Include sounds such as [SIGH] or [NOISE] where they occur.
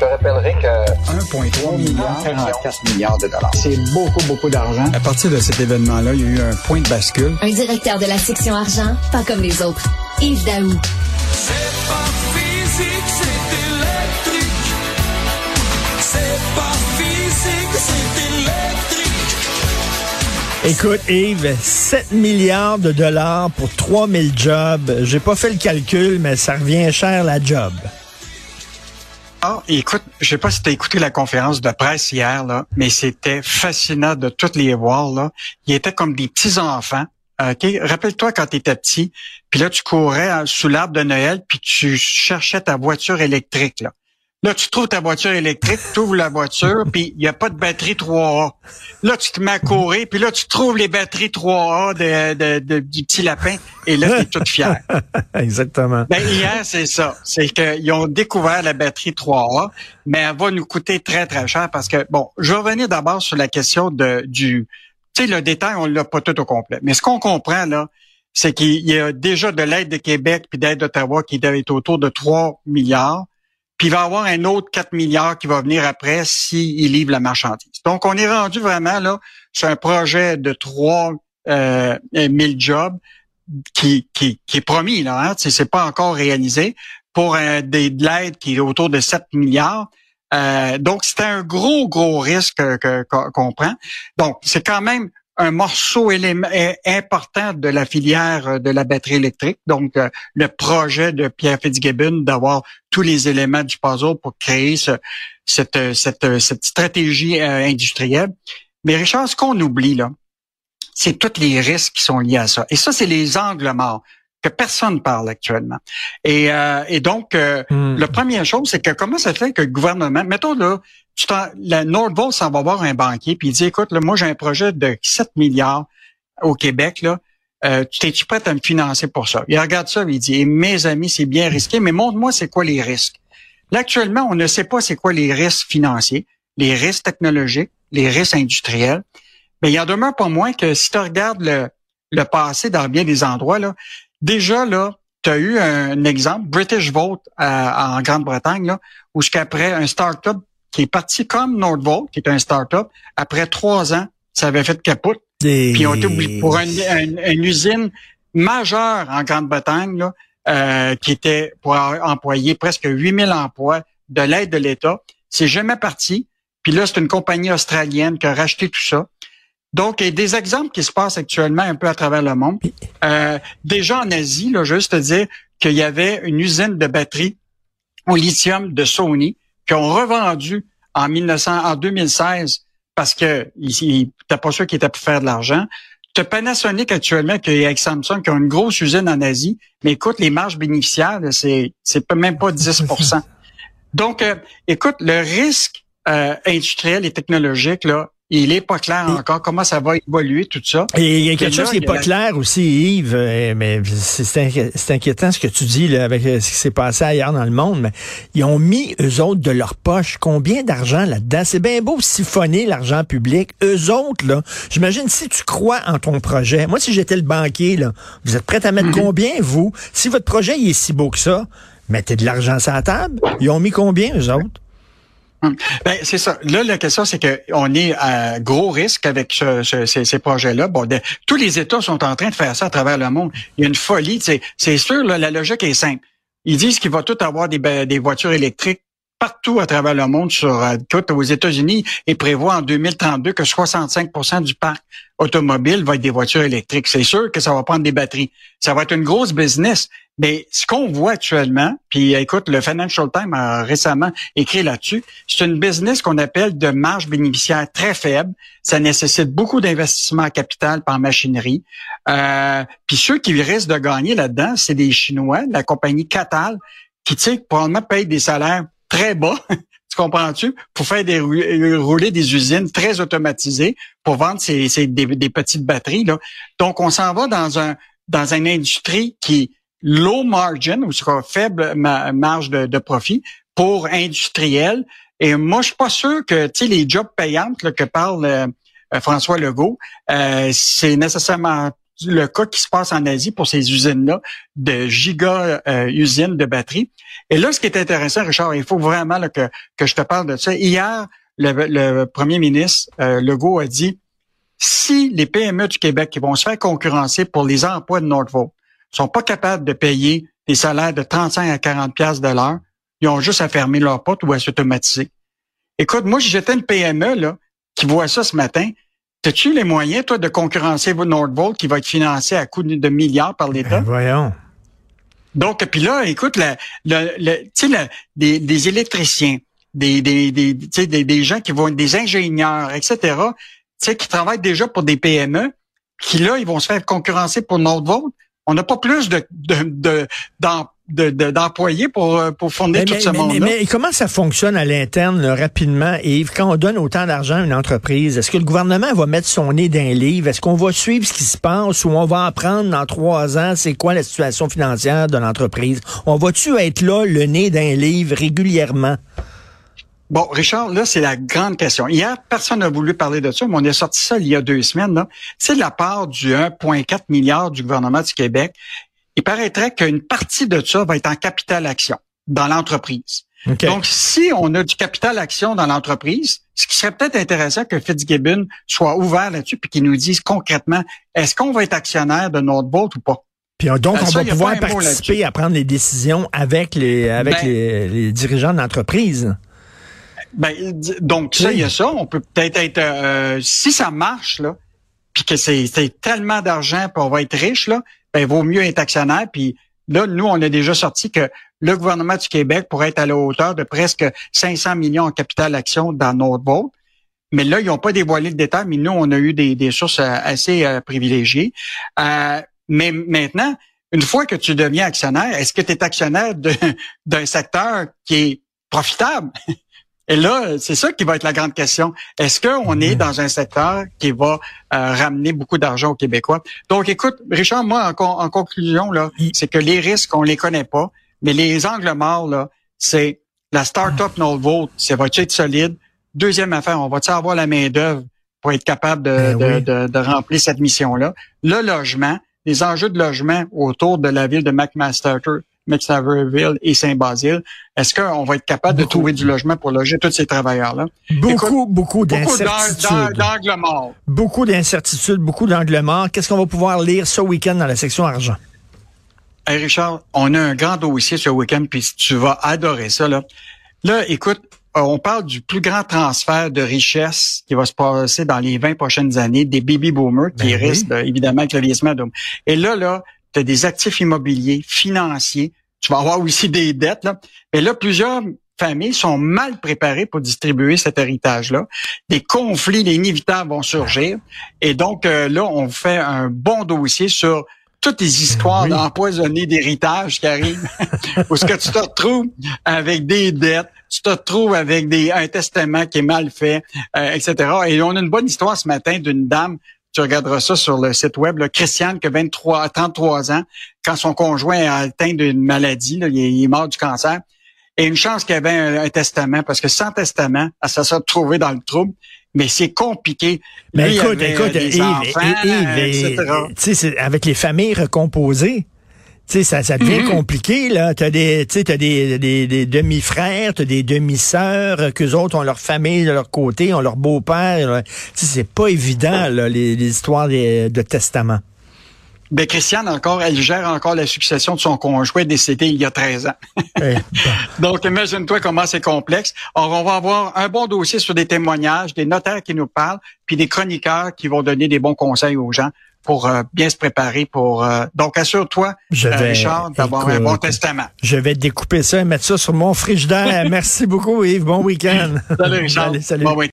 te rappellerai que 1,3 milliard, 44 milliards de dollars. C'est beaucoup, beaucoup d'argent. À partir de cet événement-là, il y a eu un point de bascule. Un directeur de la section argent, pas comme les autres. Yves Daou. C'est pas physique, c'est électrique. C'est pas physique, c'est électrique. Écoute, Yves, 7 milliards de dollars pour 3000 jobs. J'ai pas fait le calcul, mais ça revient cher la job. Ah, écoute, je sais pas si tu as écouté la conférence de presse hier, là, mais c'était fascinant de toutes les voir. Là. Ils étaient comme des petits-enfants. OK? Rappelle-toi quand tu étais petit, puis là, tu courais euh, sous l'arbre de Noël, puis tu cherchais ta voiture électrique. Là, là tu trouves ta voiture électrique, tu ouvres la voiture, puis il n'y a pas de batterie 3A. Là, tu te mets à courir, puis là, tu trouves les batteries 3A de, de, de- du petit lapin, et là, tu es toute fière. [LAUGHS] Exactement. Ben, hier, c'est ça. C'est qu'ils ont découvert la batterie 3A, mais elle va nous coûter très, très cher parce que, bon, je vais revenir d'abord sur la question de, du, tu sais, le détail, on l'a pas tout au complet. Mais ce qu'on comprend, là, c'est qu'il y a déjà de l'aide de Québec puis d'aide d'Ottawa qui doit être autour de 3 milliards. Puis il va y avoir un autre 4 milliards qui va venir après s'ils livrent la marchandise. Donc, on est rendu vraiment là sur un projet de 3 euh, 000 jobs qui, qui, qui est promis, là, hein, c'est pas encore réalisé, pour euh, des, de l'aide qui est autour de 7 milliards. Euh, donc, c'est un gros, gros risque que- que- qu'on qu'on prend. Donc, c'est quand même un morceau euh, important de la filière euh, de la batterie électrique. Donc, euh, le projet de Pierre Fitzgibbon d'avoir tous les éléments du puzzle pour créer ce- cette, cette, cette stratégie industrielle. Mais Richard, ce qu'on oublie, là, c'est tous les risques qui sont liés à ça. Et ça, c'est les angles morts que personne parle actuellement. Et, euh, et donc, euh, Hmm. la première chose, c'est que comment ça fait que le gouvernement, mettons là, tu t'en- la Nordvolt s'en va voir un banquier, puis il dit, écoute, là, moi j'ai un projet de 7 milliards au Québec, là, euh, tu t'es-tu prêt à me financer pour ça? Il regarde ça, il dit, Eh, mes amis, c'est bien risqué, mais montre-moi c'est quoi les risques. Là, actuellement, on ne sait pas c'est quoi les risques financiers, les risques technologiques, les risques industriels. Mais il en demeure pas moins que si tu regardes le, le passé dans bien des endroits, là, déjà, là, tu as eu un exemple, British Vote euh, en Grande-Bretagne, là, où jusqu'après un start-up qui est parti comme Nordvolt, qui est un start-up, après trois ans, ça avait fait capote. Puis ils ont été obligés pour une usine majeure en Grande-Bretagne, là, euh, qui était pour employer presque 8000 emplois de l'aide de l'État. C'est jamais parti. Puis là, c'est une compagnie australienne qui a racheté tout ça. Donc, il y a des exemples qui se passent actuellement un peu à travers le monde. Euh, déjà en Asie, là, juste te dire qu'il y avait une usine de batterie au lithium de Sony qui ont revendu en 1900, en 2016 parce que t'as pas sûr qu'ils étaient pour faire de l'argent. Tu as Panasonic actuellement qui est avec Samsung qui ont une grosse usine en Asie, mais écoute, les marges bénéficiaires, c'est c'est même pas 10% [LAUGHS] Donc, euh, écoute, le risque euh, industriel et technologique, là, il est pas clair encore. Comment ça va évoluer, tout ça? Et il y a quelque là, chose qui a pas la- clair aussi, Yves, euh, mais c'est- c'est inqui- c'est inquiétant ce que tu dis là, avec euh, ce qui s'est passé ailleurs dans le monde. Mais ils ont mis, eux autres, de leur poche, combien d'argent là-dedans? C'est bien beau siphonner l'argent public. Eux autres, là, j'imagine si tu crois en ton projet. Moi, si j'étais le banquier, là, vous êtes prêt à mettre combien, vous? Si votre projet il est si beau que ça, mettez de l'argent sur la table. Ils ont mis combien, eux autres? Ben, c'est ça. Là, la question, c'est qu'on est à gros risque avec ce- ce- ces, ces projets-là. Bon, de- tous les États sont en train de faire ça à travers le monde. Il y a une folie. C'est, sûr, la logique est simple. Ils disent qu'il va tout avoir des, des voitures électriques partout à travers le monde. Sur, euh, écoute, aux États-Unis, ils prévoient en 2032 que 65% du parc automobile va être des voitures électriques. C'est sûr que ça va prendre des batteries. Ça va être une grosse business. Mais ce qu'on voit actuellement, puis écoute, le Financial Times a récemment écrit là-dessus, c'est une business qu'on appelle de marge bénéficiaire très faible. Ça nécessite beaucoup d'investissement en capital par machinerie. Euh, puis ceux qui risquent de gagner là-dedans, c'est des Chinois, la compagnie Catal, qui, tu sais, probablement payent des salaires très bas. [LAUGHS] Tu comprends-tu? Pour faire des rou- rouler des usines très automatisées pour vendre ces, ces- des, petites batteries. Là. Donc, on s'en va dans un dans une industrie qui low margin, ou sera faible ma- marge de, de profit pour industriel. Et moi, je suis pas sûr que tu sais les jobs payantes là, que parle euh, euh, François Legault, euh, c'est nécessairement le cas qui se passe en Asie pour ces usines-là, de giga euh, usines de batteries. Et là, ce qui est intéressant, Richard, il faut vraiment que, que je te parle de ça. Hier, le, premier ministre euh, Legault a dit si les PME du Québec qui vont se faire concurrencer pour les emplois de Northvolt sont pas capables de payer des salaires de 35 à 40 pièces de l'heure, ils ont juste à fermer leur porte ou à s'automatiser. Écoute, moi, j'étais une PME là, qui voit ça ce matin. As-tu les moyens, toi, de concurrencer Nordvolt qui va être financé à coût de milliards par l'État? Ben, voyons. Donc, puis là, écoute, le, le, le tu sais, des, des, électriciens, des, des, des, des, des gens qui vont être des ingénieurs, etc., tu sais, qui travaillent déjà pour des PME, qui là, ils vont se faire concurrencer pour Nordvolt. On n'a pas plus de, de, de, d'employés pour, euh, pour fournir tout ce monde-là. Mais, comment ça fonctionne à l'interne rapidement, Yves? Quand on donne autant d'argent à une entreprise, est-ce que le gouvernement va mettre son nez dans un livre? Est-ce qu'on va suivre ce qui se passe ou on va apprendre dans trois ans c'est quoi la situation financière de l'entreprise? On va-tu être là, le nez d'un livre régulièrement? Bon, Richard, là, c'est la grande question. Hier, personne n'a voulu parler de ça, mais on a sorti ça il y a deux semaines. C'est la part du 1,4 milliard du gouvernement du Québec il paraîtrait qu'une partie de ça va être en capital action dans l'entreprise. Donc, si on a du capital action dans l'entreprise, ce qui serait peut-être intéressant que Fitzgibbon soit ouvert là-dessus puis qu'il nous dise concrètement, est-ce qu'on va être actionnaire de notre boîte ou pas? Puis euh, donc, on va pouvoir participer à prendre les décisions avec les avec ben les, dirigeants de l'entreprise. Ben, donc ça, il y a ça. On peut peut-être être, euh, si ça marche là, puis que c'est tellement d'argent, puis on va être riche là, ben, vaut mieux être actionnaire. Puis là, nous, on a déjà sorti que le gouvernement du Québec pourrait être à la hauteur de presque 500 millions en capital action dans notre vote. Mais là, ils n'ont pas dévoilé le détail, mais nous, on a eu des, sources euh, assez euh, privilégiées. Euh, mais maintenant, une fois que tu deviens actionnaire, est-ce que tu es actionnaire [LAUGHS] d'un secteur qui est profitable? Et là, c'est ça qui va être la grande question. Est-ce qu'on est dans un secteur qui va euh, ramener beaucoup d'argent aux Québécois? Donc, écoute, Richard, moi, en, conclusion, là, c'est que les risques, on les connaît pas, mais les angles morts, là, c'est la start-up no vote, ça va être solide? Deuxième affaire, on va-tu avoir la main-d'œuvre pour être capable de, ben de, de, remplir cette mission-là? Le logement, les enjeux de logement autour de la ville de McMaster, McSaverville et Saint-Basile. Est-ce qu'on va être capable de trouver du logement pour loger tous ces travailleurs-là? Beaucoup, beaucoup d'incertitudes. d'angles morts. Beaucoup d'incertitudes, beaucoup d'angles morts. Qu'est-ce qu'on va pouvoir lire ce week-end dans la section argent? Hey Richard, on a un grand dossier ce week-end, puis tu vas adorer ça. Là, là écoute, euh, on parle du plus grand transfert de richesse qui va se passer dans les 20 prochaines années des baby boomers qui ben risquent évidemment avec le vieillissement. Et là, là, tu as des actifs immobiliers, financiers, tu vas avoir aussi des dettes. Là. Et là, plusieurs familles sont mal préparées pour distribuer cet héritage-là. Des conflits inévitables vont surgir. Et donc, euh, là, on fait un bon dossier sur toutes les histoires d'empoisonner d'héritage qui arrivent, [LAUGHS] où ce que tu te retrouves avec des dettes, tu te retrouves avec des, un testament qui est mal fait, euh, etc. Et on a une bonne histoire ce matin d'une dame tu regarderas ça sur le site web. Là. Christiane, qui a 23, 33 ans, quand son conjoint a atteint d'une maladie, il, est, mort du cancer. Et une chance qu'il avait un, testament, parce que sans testament, elle se serait retrouvée dans le trouble. Mais c'est compliqué. Mais écoute, écoute, Yves, Yves, avec les familles recomposées, sais, ça, ça devient mm-hmm. compliqué, là. T'as des, t'as des, des, des demi-frères, t'as des demi-sœurs, qu'eux autres ont leur famille de leur côté, ont leur beau-père. C'est pas évident, là, les, histoires de testament. Ben, Christiane, encore, elle gère encore la succession de son conjoint décédé il y a 13 ans. Eh, [LAUGHS] Donc, imagine-toi comment c'est complexe. Alors, on va avoir un bon dossier sur des témoignages, des notaires qui nous parlent, puis des chroniqueurs qui vont donner des bons conseils aux gens pour euh, bien se préparer pour. Euh, donc assure-toi, euh, Richard, d'avoir un bon testament. Je vais découper ça et mettre ça sur mon frigidaire. [LAUGHS] Merci beaucoup, Yves. Bon week-end. Salut, Richard. salut. Bon